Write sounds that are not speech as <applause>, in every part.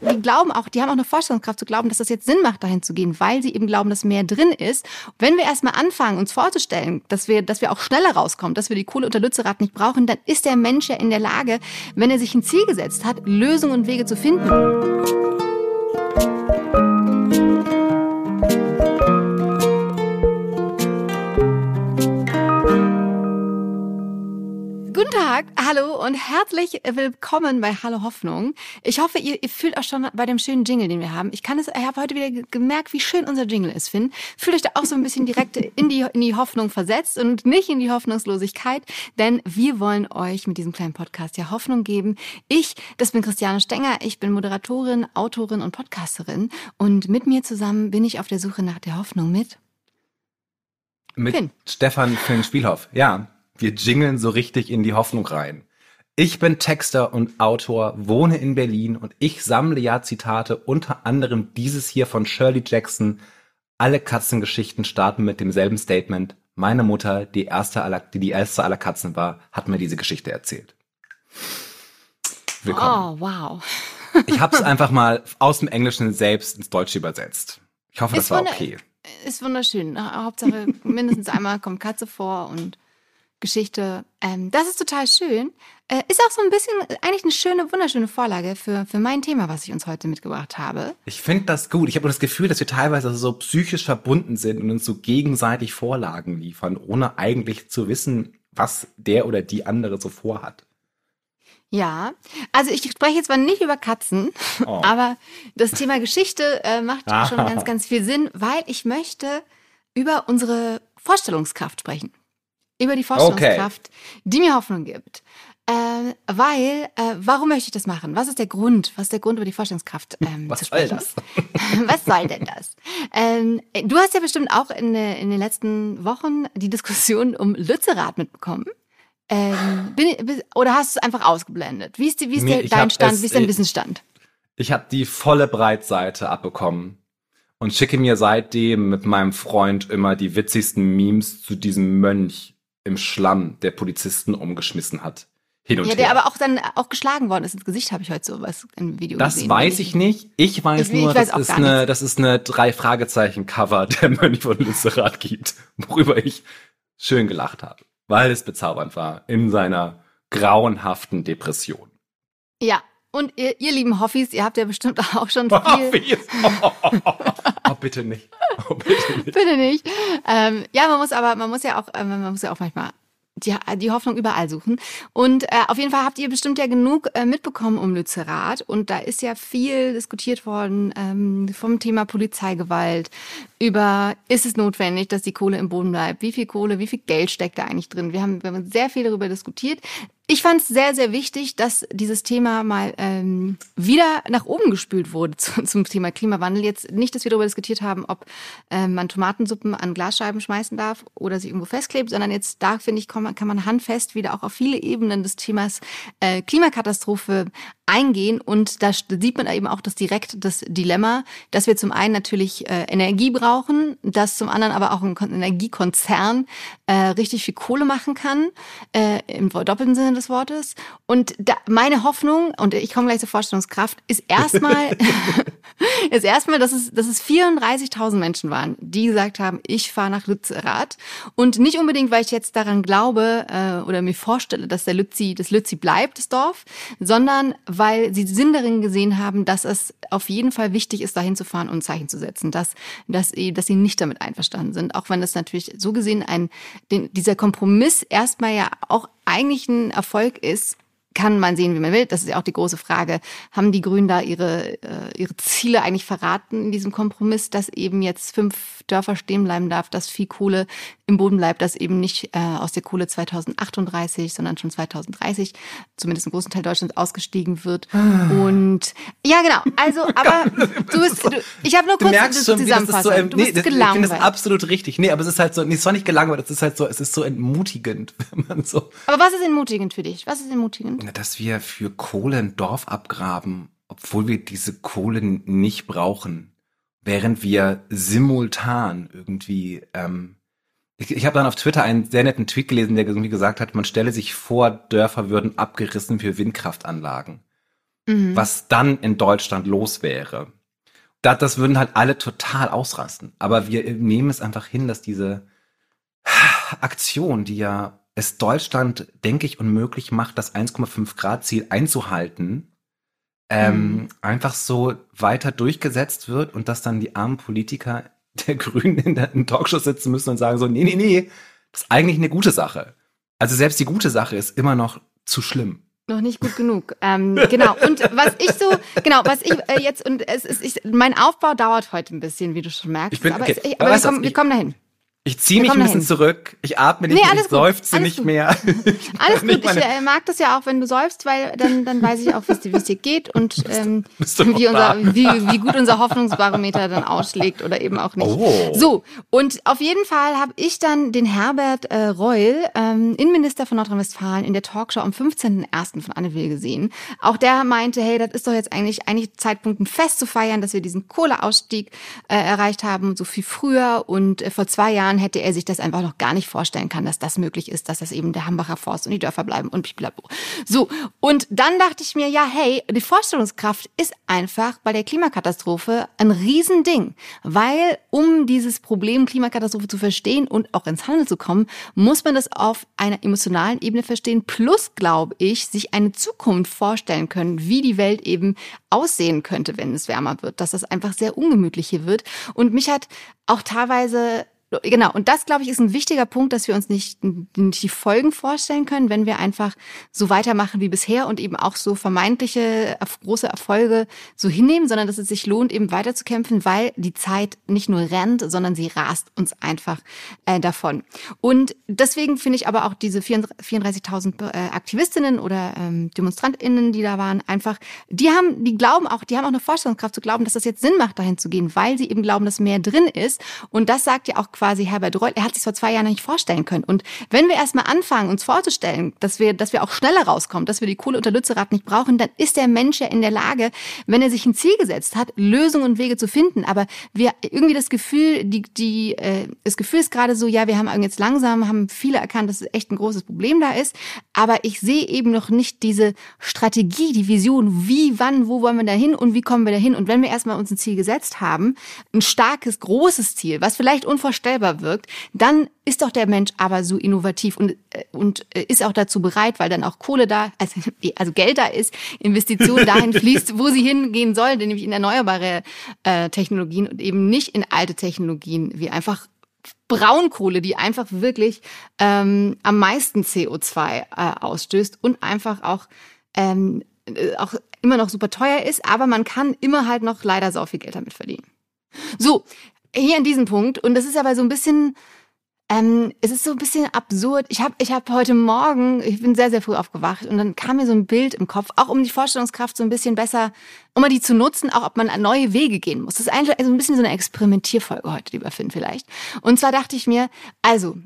die glauben auch, die haben auch eine Vorstellungskraft zu glauben, dass das jetzt Sinn macht, dahin zu gehen, weil sie eben glauben, dass mehr drin ist. Wenn wir erstmal anfangen, uns vorzustellen, dass wir, dass wir auch schneller rauskommen, dass wir die Kohle unter Lützerath nicht brauchen, dann ist der Mensch ja in der Lage, wenn er sich ein Ziel gesetzt hat, Lösungen und Wege zu finden. Tag, hallo und herzlich willkommen bei Hallo Hoffnung. Ich hoffe, ihr, ihr fühlt euch schon bei dem schönen Jingle, den wir haben. Ich kann es, ich habe heute wieder gemerkt, wie schön unser Jingle ist, Finn. Fühlt euch da auch so ein bisschen direkt in die, in die Hoffnung versetzt und nicht in die Hoffnungslosigkeit, denn wir wollen euch mit diesem kleinen Podcast ja Hoffnung geben. Ich, das bin Christiane Stenger, ich bin Moderatorin, Autorin und Podcasterin und mit mir zusammen bin ich auf der Suche nach der Hoffnung mit mit Finn. Stefan Finn Spielhoff. Ja, wir jingeln so richtig in die Hoffnung rein. Ich bin Texter und Autor, wohne in Berlin und ich sammle ja Zitate, unter anderem dieses hier von Shirley Jackson. Alle Katzengeschichten starten mit demselben Statement. Meine Mutter, die erste aller, die die erste aller Katzen war, hat mir diese Geschichte erzählt. Willkommen. Oh, wow. <laughs> Ich habe es einfach mal aus dem Englischen selbst ins Deutsche übersetzt. Ich hoffe, das Ist war wunder- okay. Ist wunderschön. Hauptsache mindestens einmal kommt Katze vor und Geschichte. Ähm, das ist total schön. Äh, ist auch so ein bisschen eigentlich eine schöne, wunderschöne Vorlage für, für mein Thema, was ich uns heute mitgebracht habe. Ich finde das gut. Ich habe das Gefühl, dass wir teilweise so psychisch verbunden sind und uns so gegenseitig Vorlagen liefern, ohne eigentlich zu wissen, was der oder die andere so vorhat. Ja, also ich spreche jetzt zwar nicht über Katzen, Oh. <laughs> aber das Thema Geschichte äh, macht Ah. schon <laughs> ganz, ganz viel Sinn, weil ich möchte über unsere Vorstellungskraft sprechen. Über die Vorstellungskraft, die mir Hoffnung gibt. Äh, weil, äh, warum möchte ich das machen? Was ist der Grund? Was ist der Grund, über die Vorstellungskraft ähm, Was zu soll sprechen? das? <laughs> Was soll denn das? Ähm, du hast ja bestimmt auch in, in den letzten Wochen die Diskussion um Lützerath mitbekommen. Ähm, bin, oder hast du es einfach ausgeblendet? Wie ist, die, wie ist der, ich dein Stand? es- Wie ist dein ich- Wissensstand? Ich habe die volle Breitseite abbekommen und schicke mir seitdem mit meinem Freund immer die witzigsten Memes zu diesem Mönch im Schlamm, der Polizisten umgeschmissen hat. Hin und Ja, her. der aber auch dann auch geschlagen worden ist ins Gesicht, habe ich heute sowas im Video Das gesehen. weiß ich nicht. Ich weiß Ich- ich nur, weiß dass auch es gar eine, nichts. dass es eine drei Fragezeichen Cover <laughs> der Mönch von Lützerath gibt, worüber ich schön gelacht habe, weil es bezaubernd war in seiner grauenhaften Depression. Ja, und ihr, ihr lieben Hoffis, ihr habt ja bestimmt <laughs> auch schon <laughs> viel... ist- oh, oh, oh, oh, bitte nicht. Oh, bitte nicht. Bitte nicht. Ähm, ja, man muss aber, man muss ja auch, äh, man muss ja auch manchmal die, die Hoffnung überall suchen. Und äh, auf jeden Fall habt ihr bestimmt ja genug äh, mitbekommen um Lützerath. Und da ist ja viel diskutiert worden ähm, vom Thema Polizeigewalt, über ist es notwendig, dass die Kohle im Boden bleibt, wie viel Kohle, wie viel Geld steckt da eigentlich drin. Wir haben, wir haben sehr viel darüber diskutiert. Ich fand es sehr, sehr wichtig, dass dieses Thema mal ähm, wieder nach oben gespült wurde <laughs> zu, zum Thema Klimawandel. Jetzt nicht, dass wir darüber diskutiert haben, ob ähm, man Tomatensuppen an Glasscheiben schmeißen darf oder sich irgendwo festklebt, sondern jetzt da, finde ich, kann man, kann man handfest wieder auch auf viele Ebenen des Themas äh, Klimakatastrophe eingehen. Und da sieht man eben auch das direkt das Dilemma, dass wir zum einen natürlich äh, Energie brauchen, dass zum anderen aber auch ein Kon- Energiekonzern äh, richtig viel Kohle machen kann, äh, im doppelten Sinne des Wortes. Und da, meine Hoffnung, und ich komme gleich zur Vorstellungskraft, ist erstmal, <laughs> <laughs> ist erstmal, dass es, dass es 34.000 Menschen waren, die gesagt haben, ich fahre nach Lützerath. Und nicht unbedingt, weil ich jetzt daran glaube äh, oder mir vorstelle, dass der Lützi, das Lützi bleibt, das Dorf, sondern weil sie Sinn darin gesehen haben, dass es auf jeden Fall wichtig ist, dahin zu fahren und ein Zeichen zu setzen, dass, dass, sie- dass sie nicht damit einverstanden sind. Auch wenn das natürlich so gesehen ein, den, dieser Kompromiss erstmal ja auch eigentlich ein Erfolg ist, kann man sehen, wie man will. Das ist ja auch die große Frage. Haben die Grünen da ihre, äh, ihre Ziele eigentlich verraten in diesem Kompromiss, dass eben jetzt fünf Dörfer stehen bleiben darf, dass viel Kohle im Boden bleibt, dass eben nicht äh, aus der Kohle 2038, sondern schon 2030, zumindest im großen Teil Deutschlands, ausgestiegen wird. Und ja, genau. Also, <laughs> aber du bist, du, ich habe nur Du kurz ist Zusammenfassung. so, ähm, du nee, bist das, ich finde das gelangweilt. absolut richtig. Nee, aber es ist halt so, nee, es war nicht gelangweilt, es ist halt so, es ist so entmutigend, <laughs> wenn man so, Aber was ist entmutigend für dich? Was ist entmutigend? Na, dass wir für Kohle ein Dorf abgraben, obwohl wir diese Kohle nicht brauchen, während wir simultan irgendwie, ähm, ich, ich habe dann auf Twitter einen sehr netten Tweet gelesen, der irgendwie gesagt hat, man stelle sich vor, Dörfer würden abgerissen für Windkraftanlagen. mhm. was dann in Deutschland los wäre. Das, das würden halt alle total ausrasten. Aber wir nehmen es einfach hin, dass diese Aktion, die ja es Deutschland, denke ich, unmöglich macht, das 1,5 Grad Ziel einzuhalten, ähm, mhm. einfach so weiter durchgesetzt wird und dass dann die armen Politiker <laughs> der Grünen in der in Talkshow sitzen müssen und sagen so, nee, nee, nee, das ist eigentlich eine gute Sache. Also selbst die gute Sache ist immer noch zu schlimm. Noch nicht gut genug. Ähm, genau. Und was ich so, genau, was ich äh, jetzt, und es ist, ich, mein Aufbau dauert heute ein bisschen, wie du schon merkst. Ich bin, aber, okay. es, aber wir, kommen, wir kommen dahin. Ich ziehe mich ein bisschen zurück, ich atme nicht, nee, ich seufze nicht gut. mehr. <laughs> Alles gut, ich äh, mag das ja auch, wenn du seufzt, weil dann, dann weiß ich auch, wie es dir geht und <laughs> ähm, wie, unser, wie, wie gut unser Hoffnungsbarometer dann ausschlägt oder eben auch nicht. Oh. So, und auf jeden Fall habe ich dann den Herbert äh, Reul, ähm, Innenminister von Nordrhein-Westfalen, in der Talkshow am 15.01. von Anne Will gesehen. Auch der meinte, hey, das ist doch jetzt eigentlich, eigentlich Zeitpunkt, ein Fest zu feiern, dass wir diesen Kohleausstieg äh, erreicht haben, so viel früher und äh, vor zwei Jahren Jahren hätte er sich das einfach noch gar nicht vorstellen kann, dass das möglich ist, dass das eben der Hambacher Forst und die Dörfer bleiben und blablabla. So, und dann dachte ich mir, ja, hey, die Vorstellungskraft ist einfach bei der Klimakatastrophe ein Riesending, weil um dieses Problem Klimakatastrophe zu verstehen und auch ins Handeln zu kommen, muss man das auf einer emotionalen Ebene verstehen, plus, glaube ich, sich eine Zukunft vorstellen können, wie die Welt eben aussehen könnte, wenn es wärmer wird, dass das einfach sehr ungemütlich hier wird. Und mich hat auch teilweise Genau, und das, glaube ich, ist ein wichtiger Punkt, dass wir uns nicht, nicht die Folgen vorstellen können, wenn wir einfach so weitermachen wie bisher und eben auch so vermeintliche große Erfolge so hinnehmen, sondern dass es sich lohnt, eben weiterzukämpfen, weil die Zeit nicht nur rennt, sondern sie rast uns einfach äh, davon. Und deswegen finde ich aber auch diese 34.000 äh, Aktivistinnen oder ähm, DemonstrantInnen, die da waren, einfach, die haben, die glauben auch, die haben auch eine Vorstellungskraft zu glauben, dass das jetzt Sinn macht, dahin zu gehen, weil sie eben glauben, dass mehr drin ist. Und das sagt ja auch quasi Herbert Reul, er hat sich vor zwei Jahren nicht vorstellen können. Und wenn wir erstmal anfangen, uns vorzustellen, dass wir, dass wir auch schneller rauskommen, dass wir die Kohle unter Lützerath nicht brauchen, dann ist der Mensch ja in der Lage, wenn er sich ein Ziel gesetzt hat, Lösungen und Wege zu finden. Aber wir irgendwie das Gefühl, die, die, äh, das Gefühl ist gerade so, ja, wir haben jetzt langsam, haben viele erkannt, dass es echt ein großes Problem da ist. Aber ich sehe eben noch nicht diese Strategie, die Vision, wie, wann, wo wollen wir da hin und wie kommen wir da hin. Und wenn wir erstmal uns ein Ziel gesetzt haben, ein starkes, großes Ziel, was vielleicht unvorstellbar unvorstellbar wirkt, dann ist doch der Mensch aber so innovativ und, äh, und äh, ist auch dazu bereit, weil dann auch Kohle da, <laughs> also, also Geld da ist, Investitionen dahin <laughs> fließt, wo sie hingehen soll, nämlich in erneuerbare äh, Technologien und eben nicht in alte Technologien, wie einfach Braunkohle, die einfach wirklich ähm, am meisten CO2 äh, ausstößt und einfach auch ähm, äh, auch immer noch super teuer ist, aber man kann immer halt noch leider so viel Geld damit verdienen. So, hier an diesem Punkt, und das ist aber so ein bisschen, ähm, es ist so ein bisschen absurd. Ich habe ich hab heute Morgen, ich bin sehr, sehr früh aufgewacht und dann kam mir so ein Bild im Kopf, auch um die Vorstellungskraft so ein bisschen besser, um mal die zu nutzen, auch ob man neue Wege gehen muss. Das ist eigentlich also ein bisschen so eine Experimentierfolge heute, lieber Finn, vielleicht. Und zwar dachte ich mir, also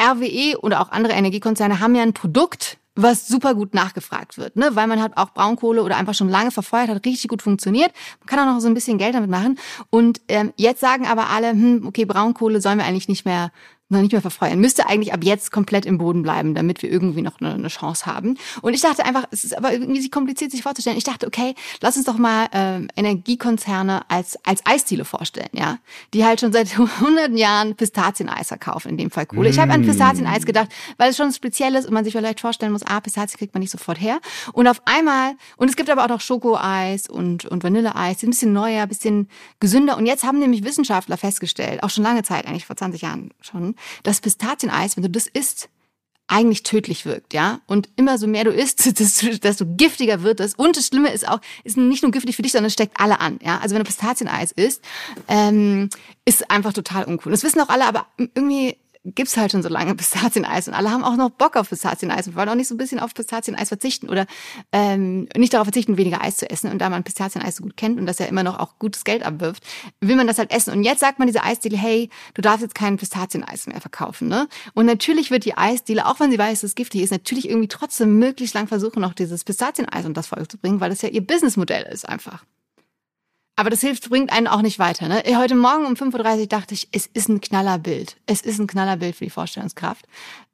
RWE oder auch andere Energiekonzerne haben ja ein Produkt, was super gut nachgefragt wird, ne? weil man halt auch Braunkohle oder einfach schon lange verfeuert hat, richtig gut funktioniert. Man kann auch noch so ein bisschen Geld damit machen. Und ähm, jetzt sagen aber alle, hm, okay, Braunkohle sollen wir eigentlich nicht mehr noch nicht mehr verfeuern. Müsste eigentlich ab jetzt komplett im Boden bleiben, damit wir irgendwie noch eine, eine, Chance haben. Und ich dachte einfach, es ist aber irgendwie kompliziert sich vorzustellen. Ich dachte, okay, lass uns doch mal ähm, Energiekonzerne als als Eisdiele vorstellen, ja, die halt schon seit <laughs> hunderten Jahren Pistazieneis verkaufen, in dem Fall Kohle. Ich habe an mm. Pistazieneis gedacht, weil es schon speziell ist und man sich vielleicht vorstellen muss, ah, Pistazien kriegt man nicht sofort her. Und auf einmal, und es gibt aber auch noch Schokoeis und und Vanilleeis, die ein bisschen neuer, ein bisschen gesünder. Und jetzt haben nämlich Wissenschaftler festgestellt, auch schon lange Zeit, eigentlich vor 20 Jahren schon, dass Pistazieneis, wenn du das isst, eigentlich tödlich wirkt, ja. Und immer so mehr du isst, <laughs> desto, giftiger wird es. Und das Schlimme ist auch, ist nicht nur giftig für dich, sondern es steckt alle an, ja. Also wenn du Pistazieneis isst, ähm, ist einfach total uncool. Das wissen auch alle, aber irgendwie gibt's halt schon so lange Pistazieneis und alle haben auch noch Bock auf Pistazieneis und wollen auch nicht so ein bisschen auf Pistazieneis verzichten oder ähm, nicht darauf verzichten, weniger Eis zu essen. Und da man Pistazieneis so gut kennt und das ja immer noch auch gutes Geld abwirft, will man das halt essen. Und jetzt sagt man diese Eisdiele, hey, du darfst jetzt kein Pistazieneis mehr verkaufen. Ne? Und natürlich wird die Eisdiele, auch wenn sie weiß, dass es giftig ist, natürlich irgendwie trotzdem möglichst lang versuchen, noch dieses Pistazieneis und das Volk zu bringen, weil das ja ihr Businessmodell ist einfach. Aber das hilft, bringt einen auch nicht weiter. Ne? Heute Morgen um 5.30 Uhr dachte ich, es ist ein Knallerbild. Es ist ein Knallerbild für die Vorstellungskraft.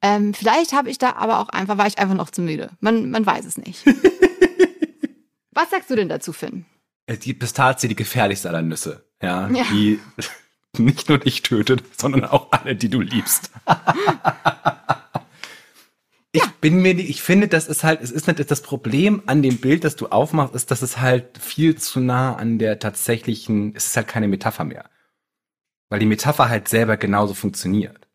Ähm, vielleicht habe ich da aber auch einfach, war ich einfach noch zu müde. Man, man weiß es nicht. <laughs> Was sagst du denn dazu, Finn? Äh, die Pistazie die gefährlichste aller Nüsse. Ja, ja. die <laughs> nicht nur dich tötet, sondern auch alle, die du liebst. <laughs> ich ja. bin mir, ich finde, das ist halt, es ist nicht das Problem an dem Bild, das du aufmachst, ist, dass es halt viel zu nah an der tatsächlichen, es ist halt keine Metapher mehr. Weil die Metapher halt selber genauso funktioniert.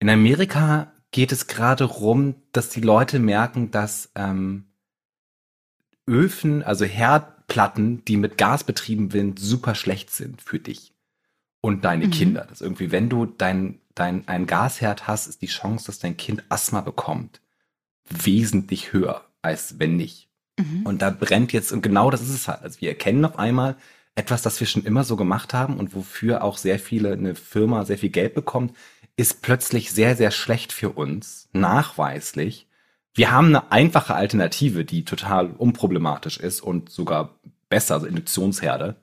In Amerika geht es gerade rum, dass die Leute merken, dass ähm, Öfen, also Herdplatten, die mit Gas betrieben sind, super schlecht sind für dich und deine mhm. Kinder. Das irgendwie, wenn du dein, dein, ein Gasherd hast, ist die Chance, dass dein Kind Asthma bekommt, wesentlich höher, als wenn nicht. Mhm. Und da brennt jetzt, und genau das ist es halt. Also wir erkennen auf einmal etwas, das wir schon immer so gemacht haben und wofür auch sehr viele, eine Firma sehr viel Geld bekommt, ist plötzlich sehr, sehr schlecht für uns, nachweislich. Wir haben eine einfache Alternative, die total unproblematisch ist und sogar besser, also Induktionsherde.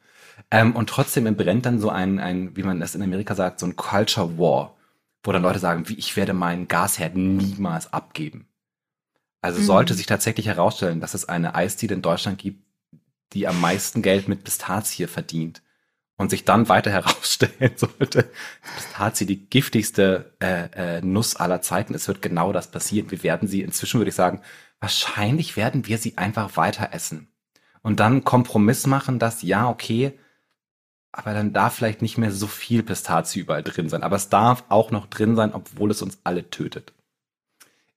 Ähm, und trotzdem entbrennt dann so ein, ein, wie man das in Amerika sagt, so ein Culture War, wo dann Leute sagen, wie ich werde meinen Gasherd niemals abgeben. Also mhm. sollte sich tatsächlich herausstellen, dass es eine Eisdiele in Deutschland gibt, die am meisten Geld mit Pistazie verdient und sich dann weiter <laughs> herausstellen sollte, Pistazie die giftigste äh, äh, Nuss aller Zeiten es wird genau das passieren. Wir werden sie, inzwischen würde ich sagen, wahrscheinlich werden wir sie einfach weiter essen. Und dann Kompromiss machen, dass ja, okay, aber dann darf vielleicht nicht mehr so viel Pistazie überall drin sein. Aber es darf auch noch drin sein, obwohl es uns alle tötet.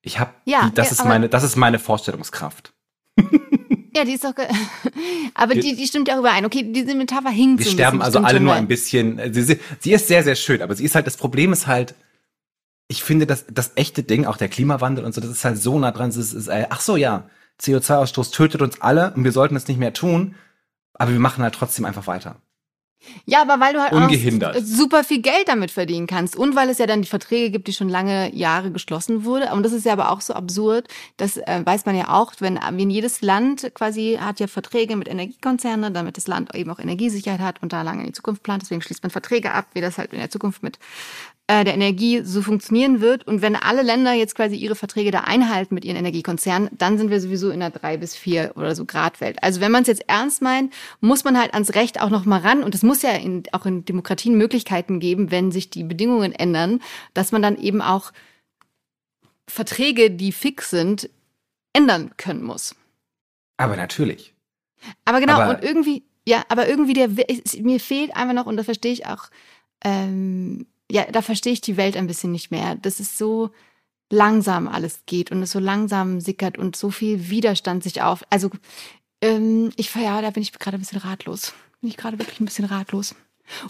Ich habe, ja, das ja, ist meine, das ist meine Vorstellungskraft. <laughs> Ja, die ist doch, <laughs> aber die, die stimmt ja auch überein. Okay, diese Metapher hinkt Wir so sterben also alle nur ein bisschen. Sie, sie ist sehr, sehr schön, aber sie ist halt, das Problem ist halt, ich finde, dass das echte Ding, auch der Klimawandel und so, das ist halt so nah dran. Ist, ist, äh, ach so, ja, CO2-Ausstoß tötet uns alle und wir sollten es nicht mehr tun, aber wir machen halt trotzdem einfach weiter. Ja, aber weil du halt Ungehindert. auch super viel Geld damit verdienen kannst und weil es ja dann die Verträge gibt, die schon lange Jahre geschlossen wurde. Und das ist ja aber auch so absurd, das äh, weiß man ja auch, wenn, wenn jedes Land quasi hat ja Verträge mit Energiekonzernen, damit das Land eben auch Energiesicherheit hat und da lange in die Zukunft plant. Deswegen schließt man Verträge ab, wie das halt in der Zukunft mit äh, der Energie so funktionieren wird. Und wenn alle Länder jetzt quasi ihre Verträge da einhalten mit ihren Energiekonzernen, dann sind wir sowieso in der drei bis vier oder so Grad Welt. Also wenn man es jetzt ernst meint, muss man halt ans Recht auch noch mal ran. Und es muss ja in, auch in Demokratien Möglichkeiten geben, wenn sich die Bedingungen ändern, dass man dann eben auch Verträge, die fix sind, ändern können muss. Aber natürlich. Aber genau, aber und irgendwie, ja, aber irgendwie der, mir fehlt einfach noch, und da verstehe ich auch, ähm, ja, da verstehe ich die Welt ein bisschen nicht mehr. Das ist so langsam alles geht und es so langsam sickert und so viel Widerstand sich auf. Also ähm, ich ja, da bin ich gerade ein bisschen ratlos. Bin ich gerade wirklich ein bisschen ratlos.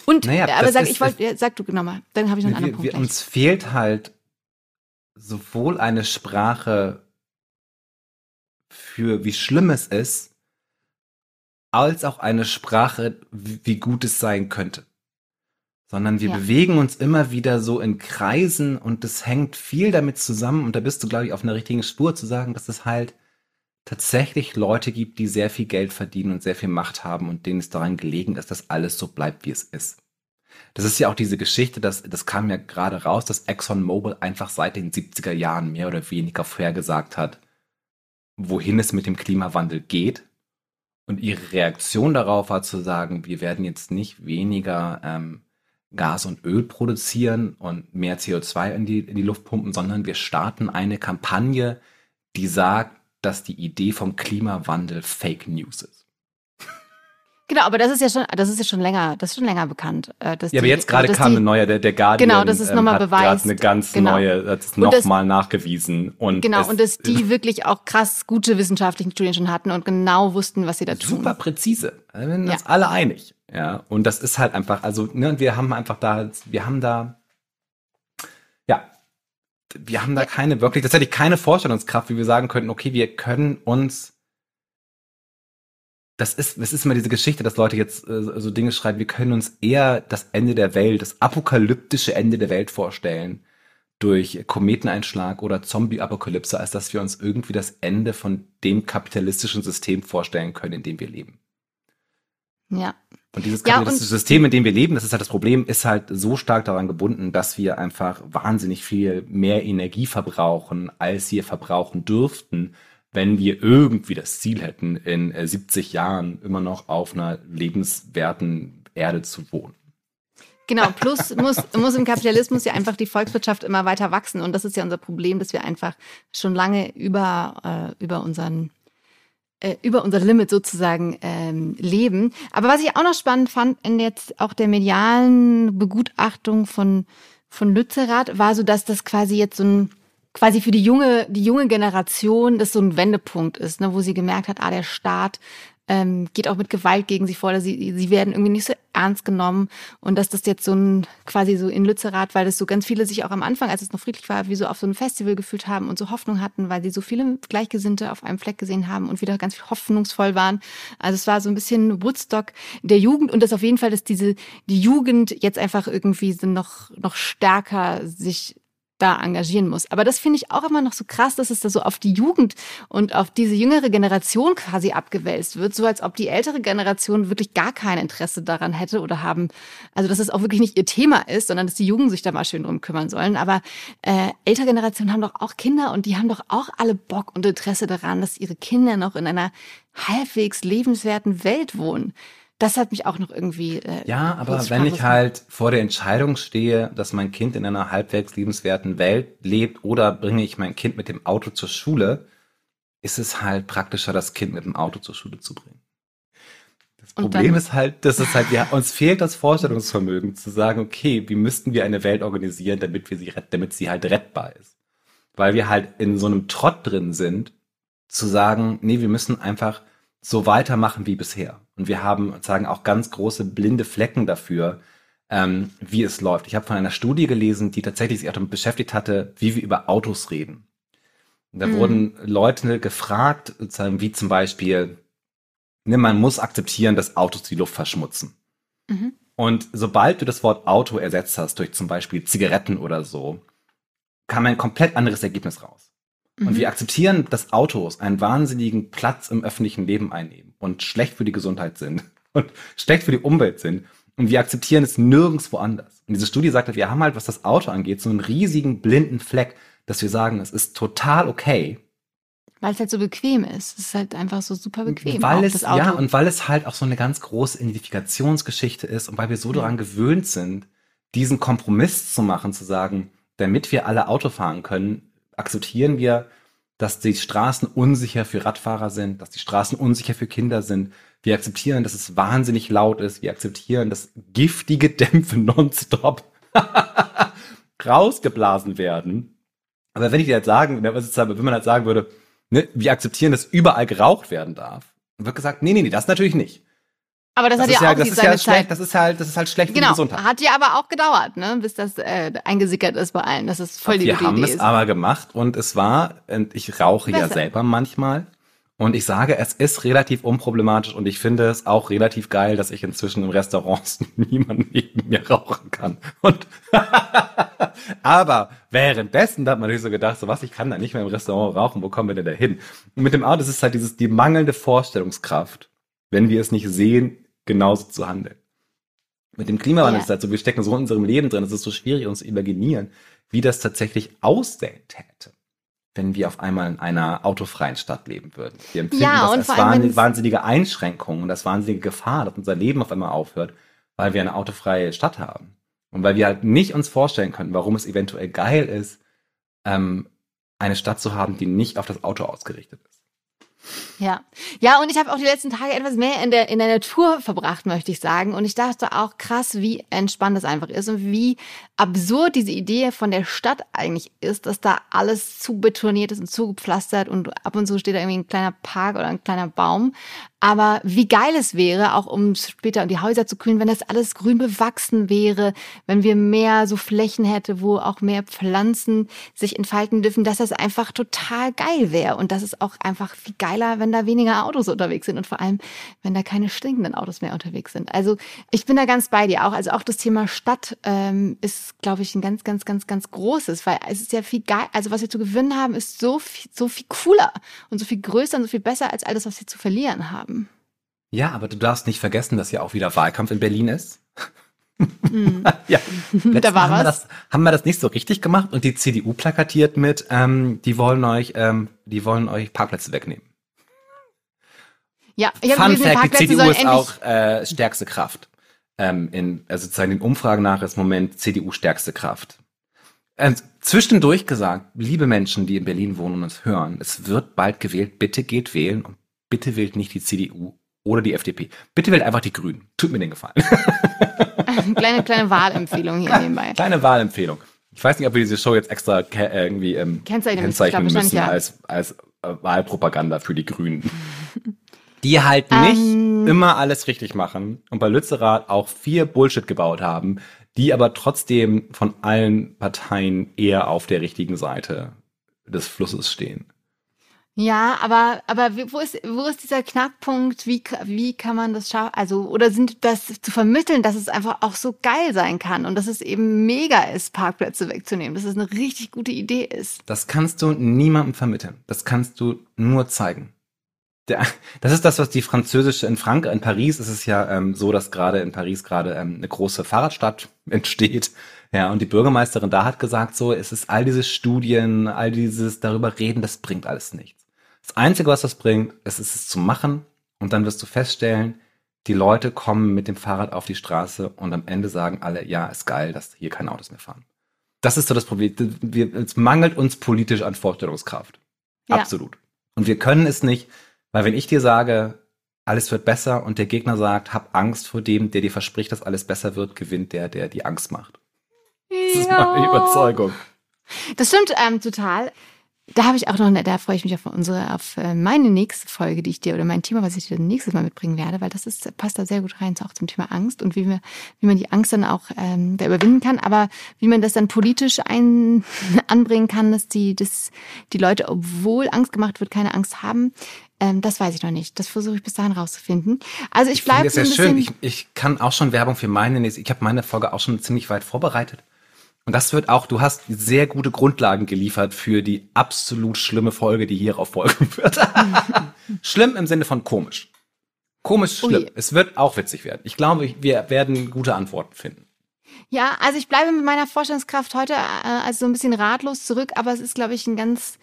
Und naja, aber sag, ist, ich wollte, ja, sag du genau mal, dann habe ich noch einen wir, anderen Punkt. Wir, uns fehlt halt sowohl eine Sprache für wie schlimm es ist, als auch eine Sprache, wie gut es sein könnte sondern wir ja. bewegen uns immer wieder so in Kreisen und das hängt viel damit zusammen und da bist du, glaube ich, auf einer richtigen Spur zu sagen, dass es halt tatsächlich Leute gibt, die sehr viel Geld verdienen und sehr viel Macht haben und denen es daran gelegen ist, dass alles so bleibt, wie es ist. Das ist ja auch diese Geschichte, dass, das kam ja gerade raus, dass ExxonMobil einfach seit den 70er Jahren mehr oder weniger vorhergesagt hat, wohin es mit dem Klimawandel geht. Und ihre Reaktion darauf war zu sagen, wir werden jetzt nicht weniger ähm, Gas und Öl produzieren und mehr CO2 in die, in die Luft pumpen, sondern wir starten eine Kampagne, die sagt, dass die Idee vom Klimawandel Fake News ist. Genau, aber das ist ja schon, das ist ja schon länger, das ist schon länger bekannt. Äh, ja, aber jetzt gerade kam die, eine neue, der, der Guardian genau, das ist nochmal ähm, hat eine ganz genau. neue, hat es nochmal nachgewiesen. Und genau, es, und dass die wirklich auch krass gute wissenschaftlichen Studien schon hatten und genau wussten, was sie da tun. Super präzise. Wir sind uns alle einig. Ja, und das ist halt einfach, also, ne, wir haben einfach da, wir haben da, ja, wir haben da keine wirklich, tatsächlich keine Vorstellungskraft, wie wir sagen könnten, okay, wir können uns das ist, es ist immer diese Geschichte, dass Leute jetzt äh, so Dinge schreiben, wir können uns eher das Ende der Welt, das apokalyptische Ende der Welt vorstellen durch Kometeneinschlag oder Zombie-Apokalypse, als dass wir uns irgendwie das Ende von dem kapitalistischen System vorstellen können, in dem wir leben. Ja. Und dieses ja, System, in dem wir leben, das ist halt das Problem, ist halt so stark daran gebunden, dass wir einfach wahnsinnig viel mehr Energie verbrauchen, als wir verbrauchen dürften, wenn wir irgendwie das Ziel hätten, in 70 äh, Jahren immer noch auf einer lebenswerten Erde zu wohnen. Genau, plus muss, muss im Kapitalismus ja einfach die Volkswirtschaft immer weiter wachsen. Und das ist ja unser Problem, dass wir einfach schon lange über, äh, über unseren äh, über unser Limit sozusagen ähm, leben. Aber was ich auch noch spannend fand in jetzt auch der medialen Begutachtung von von Lützerath war so, dass das quasi jetzt so ein quasi für die junge die junge Generation das so ein Wendepunkt ist, ne, wo sie gemerkt hat, ah der Staat ähm, geht auch mit Gewalt gegen sie vor. Sie, sie werden irgendwie nicht so ernst genommen und dass das jetzt so ein quasi so in Lützerath, weil das so ganz viele sich auch am Anfang, als es noch friedlich war, wie so auf so einem Festival gefühlt haben und so Hoffnung hatten, weil sie so viele Gleichgesinnte auf einem Fleck gesehen haben und wieder ganz hoffnungsvoll waren. Also es war so ein bisschen Woodstock der Jugend und das auf jeden Fall, dass diese die Jugend jetzt einfach irgendwie noch noch stärker sich da engagieren muss. Aber das finde ich auch immer noch so krass, dass es da so auf die Jugend und auf diese jüngere Generation quasi abgewälzt wird, so als ob die ältere Generation wirklich gar kein Interesse daran hätte oder haben, also dass es auch wirklich nicht ihr Thema ist, sondern dass die Jugend sich da mal schön drum kümmern sollen. Aber äh, ältere Generationen haben doch auch Kinder und die haben doch auch alle Bock und Interesse daran, dass ihre Kinder noch in einer halbwegs lebenswerten Welt wohnen das hat mich auch noch irgendwie. Äh, ja, aber wenn ich halt vor der Entscheidung stehe, dass mein Kind in einer halbwegs liebenswerten Welt lebt oder bringe ich mein Kind mit dem Auto zur Schule, ist es halt praktischer, das Kind mit dem Auto zur Schule zu bringen. Das Problem ist halt, dass es halt, ja, uns fehlt das Vorstellungsvermögen zu sagen, okay, wie müssten wir eine Welt organisieren, damit wir sie, damit sie halt rettbar ist. Weil wir halt in so einem Trott drin sind, zu sagen, nee, wir müssen einfach so weitermachen wie bisher. Und wir haben sozusagen auch ganz große blinde Flecken dafür, ähm, wie es läuft. Ich habe von einer Studie gelesen, die tatsächlich sich auch damit beschäftigt hatte, wie wir über Autos reden. Und da mhm. wurden Leute gefragt, sozusagen wie zum Beispiel, ne, man muss akzeptieren, dass Autos die Luft verschmutzen. Mhm. Und sobald du das Wort Auto ersetzt hast durch zum Beispiel Zigaretten oder so, kam ein komplett anderes Ergebnis raus. Und wir mhm. akzeptieren, dass Autos einen wahnsinnigen Platz im öffentlichen Leben einnehmen und schlecht für die Gesundheit sind <laughs> und schlecht für die Umwelt sind. Und wir akzeptieren es nirgendwo anders. Und diese Studie sagte, wir haben halt, was das Auto angeht, so einen riesigen blinden Fleck, dass wir sagen, es ist total okay. Weil es halt so bequem ist. Es ist halt einfach so super bequem. Weil es, ja, und weil es halt auch so eine ganz große Identifikationsgeschichte ist und weil wir so mhm. daran gewöhnt sind, diesen Kompromiss zu machen, zu sagen, damit wir alle Auto fahren können, akzeptieren wir, dass die Straßen unsicher für Radfahrer sind, dass die Straßen unsicher für Kinder sind. Wir akzeptieren, dass es wahnsinnig laut ist. Wir akzeptieren, dass giftige Dämpfe nonstop <laughs> rausgeblasen werden. Aber wenn ich dir jetzt sagen, wenn man halt sagen würde, ne, wir akzeptieren, dass überall geraucht werden darf, wird gesagt, nee, nee, nee, das natürlich nicht. Aber das, das hat ja auch ja, das seine ja Zeit. Schlecht, das ist halt, das ist halt schlecht genau. für die Gesundheit. Hat ja aber auch gedauert, ne, bis das äh, eingesickert ist bei allen. Das ist voll die Wir gute haben Idee es ist. aber gemacht und es war, und ich rauche Besser. ja selber manchmal. Und ich sage, es ist relativ unproblematisch und ich finde es auch relativ geil, dass ich inzwischen im Restaurants <laughs> niemand neben mir rauchen kann. Und <laughs> aber währenddessen hat man natürlich so gedacht, so was, ich kann da nicht mehr im Restaurant rauchen, wo kommen wir denn da hin? Und mit dem Auto ist es halt dieses, die mangelnde Vorstellungskraft, wenn wir es nicht sehen, genauso zu handeln. Mit dem Klimawandel ja. ist es halt so, wir stecken so in unserem Leben drin, es ist so schwierig, uns zu imaginieren, wie das tatsächlich aussehen täte, wenn wir auf einmal in einer autofreien Stadt leben würden. Wir empfinden ja, das als wahnsinnige Einschränkung und als wahnsinnige Gefahr, dass unser Leben auf einmal aufhört, weil wir eine autofreie Stadt haben. Und weil wir halt nicht uns vorstellen können, warum es eventuell geil ist, ähm, eine Stadt zu haben, die nicht auf das Auto ausgerichtet ist. Ja, ja, und ich habe auch die letzten Tage etwas mehr in der in der Natur verbracht, möchte ich sagen. Und ich dachte auch krass, wie entspannt das einfach ist und wie absurd diese Idee von der Stadt eigentlich ist, dass da alles zu betoniert ist und zugepflastert und ab und zu steht da irgendwie ein kleiner Park oder ein kleiner Baum. Aber wie geil es wäre, auch um später die Häuser zu kühlen, wenn das alles grün bewachsen wäre, wenn wir mehr so Flächen hätte, wo auch mehr Pflanzen sich entfalten dürfen, dass das einfach total geil wäre. Und das ist auch einfach viel geiler, wenn da weniger Autos unterwegs sind und vor allem, wenn da keine stinkenden Autos mehr unterwegs sind. Also ich bin da ganz bei dir auch. Also auch das Thema Stadt ähm, ist, glaube ich, ein ganz, ganz, ganz, ganz großes, weil es ist ja viel geil. Also was wir zu gewinnen haben, ist so viel, so viel cooler und so viel größer und so viel besser als alles, was wir zu verlieren haben. Ja, aber du darfst nicht vergessen, dass ja auch wieder Wahlkampf in Berlin ist. Mhm. <laughs> ja, <laughs> da war haben, was. Wir das, haben wir das nicht so richtig gemacht und die CDU plakatiert mit, ähm, die wollen euch, ähm, die wollen euch Parkplätze wegnehmen. Ja, ich Fun Fact, die CDU ist auch äh, stärkste Kraft. Ähm, in, also sozusagen den Umfragen nach ist im Moment CDU stärkste Kraft. Ähm, zwischendurch gesagt, liebe Menschen, die in Berlin wohnen und uns hören, es wird bald gewählt, bitte geht wählen und bitte wählt nicht die CDU oder die FDP. Bitte wählt einfach die Grünen. Tut mir den Gefallen. <laughs> kleine, kleine Wahlempfehlung hier nebenbei. Kleine Wahlempfehlung. Ich weiß nicht, ob wir diese Show jetzt extra irgendwie ähm, kennzeichnen, kennzeichnen müssen ja. als, als äh, Wahlpropaganda für die Grünen. <laughs> Die halt nicht um, ähm. immer alles richtig machen und bei Lützerath auch viel Bullshit gebaut haben, die aber trotzdem von allen Parteien eher auf der richtigen Seite des Flusses stehen. Ja, aber, aber wo ist, wo ist dieser Knackpunkt? Wie, wie kann man das schaffen? Also, oder sind das zu vermitteln, dass es einfach auch so geil sein kann und dass es eben mega ist, Parkplätze wegzunehmen, dass es eine richtig gute Idee ist? Das kannst du niemandem vermitteln. Das kannst du nur zeigen. Der, das ist das, was die französische in Frank in Paris ist es ja ähm, so, dass gerade in Paris gerade ähm, eine große Fahrradstadt <laughs> entsteht. Ja, und die Bürgermeisterin da hat gesagt, so, es ist all diese Studien, all dieses darüber reden, das bringt alles nichts. Das Einzige, was das bringt, ist es zu machen und dann wirst du feststellen, die Leute kommen mit dem Fahrrad auf die Straße und am Ende sagen alle, ja, ist geil, dass hier keine Autos mehr fahren. Das ist so das Problem. Wir, es mangelt uns politisch an Vorstellungskraft. Ja. Absolut. Und wir können es nicht, weil wenn ich dir sage, alles wird besser und der Gegner sagt, hab Angst vor dem, der dir verspricht, dass alles besser wird, gewinnt der, der die Angst macht. Das ja. ist meine Überzeugung. Das stimmt ähm, total. Da habe ich auch noch, da freue ich mich auf unsere, auf äh, meine nächste Folge, die ich dir oder mein Thema, was ich dir nächstes Mal mitbringen werde, weil das ist, passt da sehr gut rein, auch zum Thema Angst und wie, wir, wie man die Angst dann auch ähm, da überwinden kann, aber wie man das dann politisch ein, <laughs> anbringen kann, dass die, dass die Leute, obwohl Angst gemacht wird, keine Angst haben. Ähm, das weiß ich noch nicht. Das versuche ich bis dahin rauszufinden. Also ich bleibe. Das ist ja schön. Ich, ich kann auch schon Werbung für meine. Ich habe meine Folge auch schon ziemlich weit vorbereitet. Und das wird auch, du hast sehr gute Grundlagen geliefert für die absolut schlimme Folge, die hierauf folgen <laughs> wird. <laughs> Schlimm im Sinne von komisch. Komisch schlimm. Ui. Es wird auch witzig werden. Ich glaube, wir werden gute Antworten finden. Ja, also ich bleibe mit meiner Vorstellungskraft heute äh, also so ein bisschen ratlos zurück, aber es ist, glaube ich, ein ganz,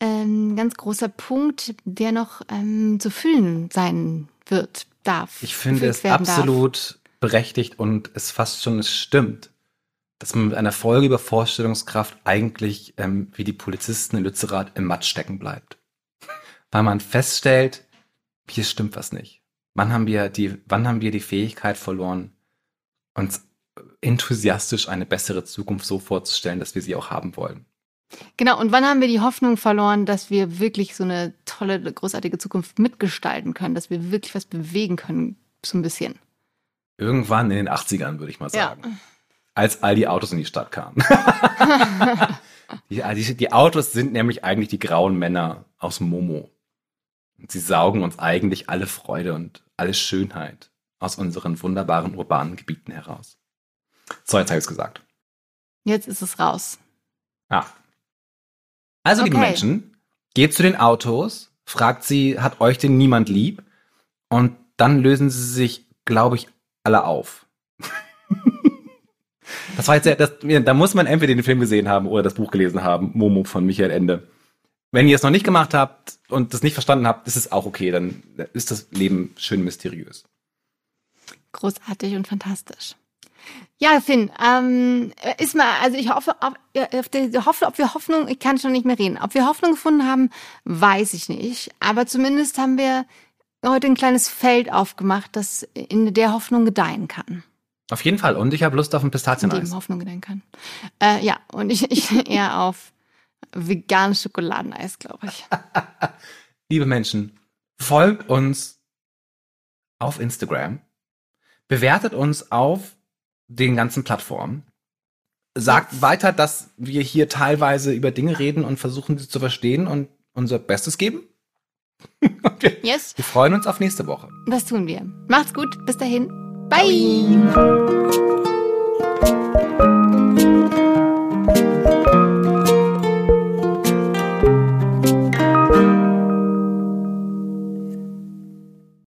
ähm, ganz großer Punkt, der noch ähm, zu füllen sein wird, darf. Ich finde es absolut darf. berechtigt und es fast schon, es stimmt dass man mit einer Folge über Vorstellungskraft eigentlich ähm, wie die Polizisten in Lützerath im Matsch stecken bleibt. Weil man feststellt, hier stimmt was nicht. Wann haben wir die, wann haben wir die Fähigkeit verloren, uns enthusiastisch eine bessere Zukunft so vorzustellen, dass wir sie auch haben wollen? Genau, und wann haben wir die Hoffnung verloren, dass wir wirklich so eine tolle, großartige Zukunft mitgestalten können, dass wir wirklich was bewegen können, so ein bisschen? Irgendwann in den 80ern, würde ich mal sagen. Ja als all die Autos in die Stadt kamen. <laughs> die, die, die, Autos sind nämlich eigentlich die grauen Männer aus Momo. Und sie saugen uns eigentlich alle Freude und alle Schönheit aus unseren wunderbaren urbanen Gebieten heraus. So, jetzt habe ich es gesagt. Jetzt ist es raus. Ja. Also, okay. liebe Menschen, geht zu den Autos, fragt sie, hat euch denn niemand lieb? Und dann lösen sie sich, glaube ich, alle auf. <laughs> Das war jetzt sehr, das, da muss man entweder den Film gesehen haben oder das Buch gelesen haben, Momo von Michael Ende. Wenn ihr es noch nicht gemacht habt und das nicht verstanden habt, ist es auch okay, dann ist das Leben schön mysteriös. Großartig und fantastisch. Ja, Finn, ähm, ist mal, also ich hoffe, ob, ob wir Hoffnung, ich kann schon nicht mehr reden, ob wir Hoffnung gefunden haben, weiß ich nicht. Aber zumindest haben wir heute ein kleines Feld aufgemacht, das in der Hoffnung gedeihen kann. Auf jeden Fall. Und ich habe Lust auf ein Pistazieneis. Dem Hoffnung gedenken kann. Äh, ja, und ich, ich <laughs> eher auf veganes Schokoladeneis, glaube ich. <laughs> Liebe Menschen, folgt uns auf Instagram, bewertet uns auf den ganzen Plattformen, sagt weiter, dass wir hier teilweise über Dinge reden und versuchen, sie zu verstehen und unser Bestes geben. <laughs> okay. Yes. Wir freuen uns auf nächste Woche. Das tun wir. Macht's gut. Bis dahin. Bye.